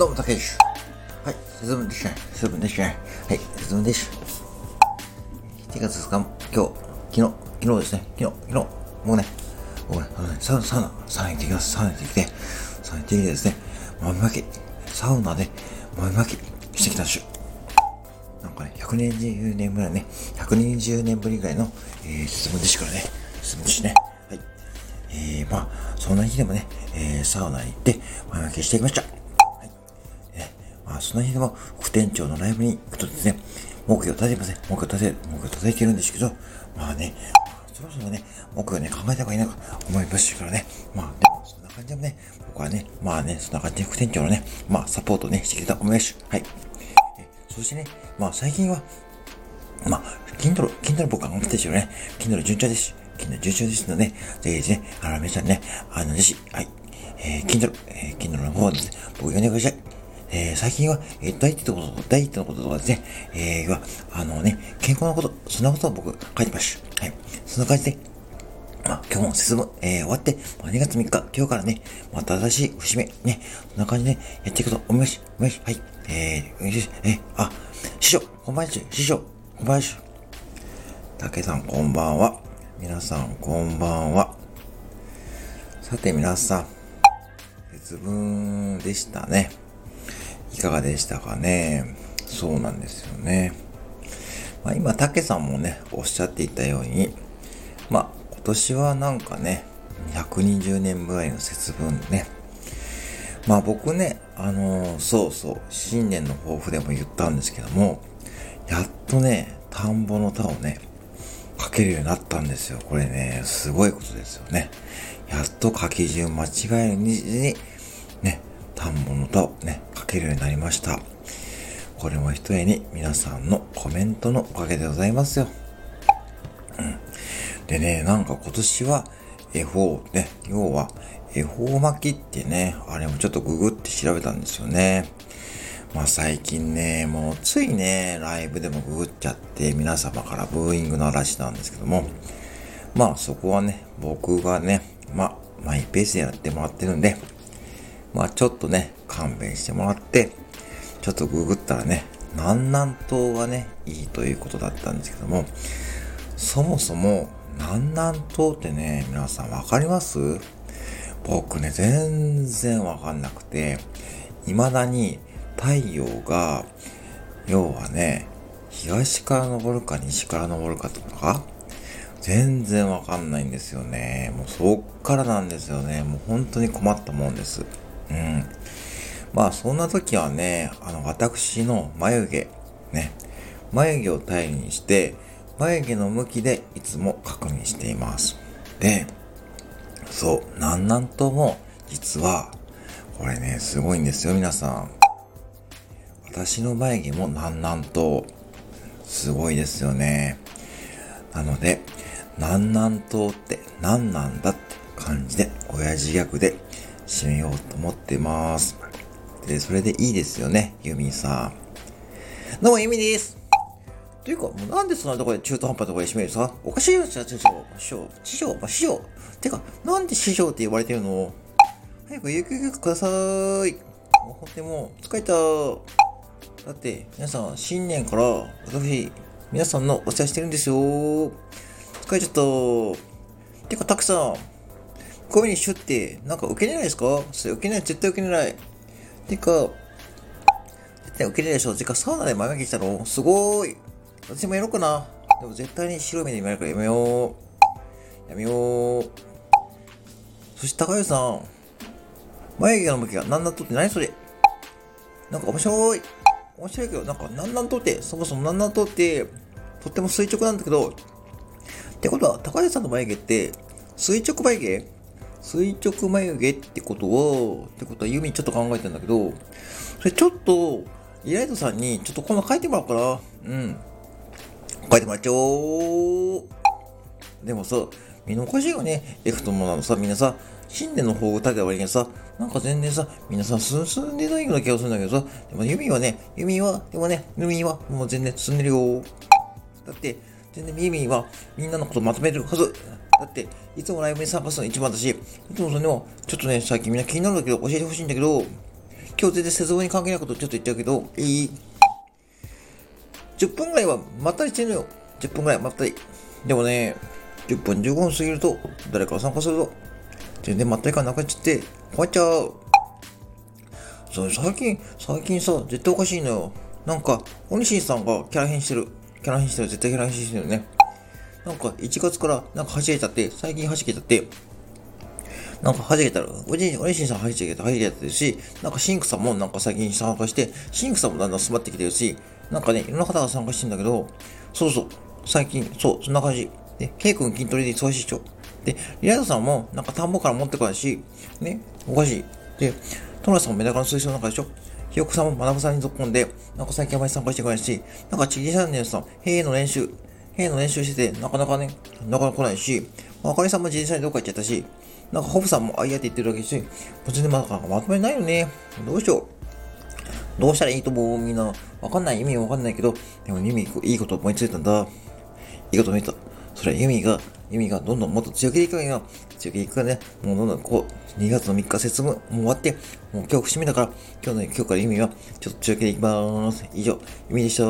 どうも、たけです。はい、進むでしょ。進むでしょ。はい、進むでしょ。1月2日、今日、昨日、昨日ですね。昨日、昨日、もうね、僕ね、あのね、サウナ、サウナ、サウナ行ってきます。サウナ行ってきて、サウナ行ってきてですね、豆まき、サウナで豆まきしてきたんですよ。なんかね、120年ぐらいね、120年ぶりぐらいの、えー、進むでしからね、進むでしね。はい。えー、まあ、そんな日でもね、えー、サウナ行って、豆まきしてきました。その日でも副店長のライブに行くとですね、目標立てません。目標立て、目標立ててるんですけど、まあね、そろそろね、目標ね、考えた方がいいなと思いましたからね。まあ、でも、そんな感じでもね、僕はね、まあね、そんな感じで副店長のね、まあ、サポートね、してきた思います。はい。えそしてね、まあ、最近は、まあ、Kindle、Kindle 僕は頑張ってるんですよね。Kindle 順調です。Kindle 順調ですので、ぜひですね、あの、皆さんね、あの、ぜひ、はい、えー、Kindle、えー、Kindle の方ですね、僕読んでください。えー、最近は、えー、ダイエットのこと、ダイエットのこととかですね、えー、は、あのね、健康のこと、そんなことを僕書いてます。はい。そんな感じで、まあ、今日も進む、えー、終わって、まあ、2月3日、今日からね、また新しい節目、ね、そんな感じで、やっていくと思います。はい。えー、えー、あ、師匠、こんばんは、師匠、こんばんは。竹さん、こんばんは。皆さん、こんばんは。さて、皆さん、節分でしたね。いかがでしたかね。そうなんですよね。まあ、今、竹さんもね、おっしゃっていたように、まあ、今年はなんかね、120年ぐらいの節分ね。まあ僕ね、あのー、そうそう、新年の抱負でも言ったんですけども、やっとね、田んぼの田をね、書けるようになったんですよ。これね、すごいことですよね。やっと書き順間違いに、ね、田んぼの田をね、書けるようになりました。これも一重に皆さんのコメントのおかげでございますよ。でね、なんか今年は恵方ね、要は恵方巻きってね、あれもちょっとググって調べたんですよね。まあ最近ね、もうついね、ライブでもググっちゃって皆様からブーイングの嵐なんですけども、まあそこはね、僕がね、まあマイペースでやってもらってるんで、まあちょっとね、勘弁してもらって、ちょっとググったらね、南南東がね、いいということだったんですけども、そもそも南南東ってね、皆さんわかります？僕ね、全然わかんなくて、未だに太陽が、要はね、東から昇るか西から昇るかとか、全然わかんないんですよね。もうそっからなんですよね。もう本当に困ったもんです。うん。まあそんな時はね、あの私の眉毛、ね、眉毛を頼りにして、眉毛の向きでいつも確認しています。で、そう、なんなんとも、実は、これね、すごいんですよ、皆さん。私の眉毛もなんなんと、すごいですよね。なので、なん南東って何なんだって感じで、親父ギャグで締めようと思ってます。で、それでいいですよね、ユミさん。どうも、ユミです。というか、もうなんでそんなところで中途半端なところで締めるさおかしいよ、師匠、師匠、師匠、師匠。てか、なんで師匠って呼ばれてるの？早くゆくゆくください。もう本当にもう、疲れた。だって、皆さん、新年から、私、皆さんのお世話してるんですよ。疲れちゃった。てか、たくさん、こういう風にシュって、なんか受けれないですか？それ受けない、絶対受けれない。てか、絶対受けれないでしょ。てか、サウナで前巻きしたの？すごーい。私もやろうかな。でも絶対に白い目で見られるからやめよう。やめよう。そして高橋さん。眉毛の向きが何なんとって何それ？なんか面白い。面白いけど、なんか何なんとって、そもそも何なんとって、とっても垂直なんだけど、ってことは、高橋さんの眉毛って、垂直眉毛？垂直眉毛ってことは、ってことはユミちょっと考えてんだけど、それちょっと、イライトさんにちょっと今度書いてもらおうかな。うん。書いてもらっちゃおう。でもさ、みんなおかしよね。F ともなのさ、みんなさ、新年の方を立てた割にさ、なんか全然さ、みんなさ、進んでないような気がするんだけどさ、でもユミはね、ユミは、でもね、ユミはもう全然進んでるよ。だって、全然ユミはみんなのことまとめるはず。だって、いつもライブに参加するの一番だし、いつもそれを、ちょっとね、最近みんな気になるんだけど、教えてほしいんだけど、今日全然節分に関係ないことちょっと言っちゃうけど、いい ?10 分ぐらいはまったりしてるのよ。10分ぐらいまったり。でもね、10分15分過ぎると、誰かが参加すると、全然まったり感なくなっちゃって、困っちゃう。そう、最近、最近さ、絶対おかしいのよ。なんか、おにしんさんがキャラ変してる。キャラ変してる。絶対キャラ変してるよね。なんか、1月からなんか走れちゃって、最近走れちゃって、なんか弾けたら、おじい、おにしんさん弾けた、弾けたるし、なんかシンクさんもなんか最近参加して、シンクさんもだんだん詰まってきてるし、なんかね、いろんな方が参加してんだけど、そうそう、最近、そう、そんな感じ。で、ケイ君筋トレで忙しいっちょ。で、リライトさんもなんか田んぼから持ってこないし、ね、おかしい。で、トラさんもメダカの水槽の中でしょ。ひよこさんもまなぶさんにぞっこんで、なんか最近あまり参加してこないし、なんかちぎりチャンネルさん、への練習、の練習してて、なかなかね、なかなか来ないし、あかりさんも自転車にどっか行っちゃったし、なんかホブさんもあいやって言ってるわけですし、全然まだまとめないよね。どうしよう。どうしたらいいと思うみんな。わかんない。意味わかんないけど、でも意味、いいこと思いついたんだ。いいこと思いついた。それはユミが、ユミがどんどんもっと強気でいくわよ。強気でいくからね、もうどんどんこう、2月の3日節分、もう終わって、もう今日節目だから、今日の、今日からユミは、ちょっと強気でいきまーす。以上、ユミでした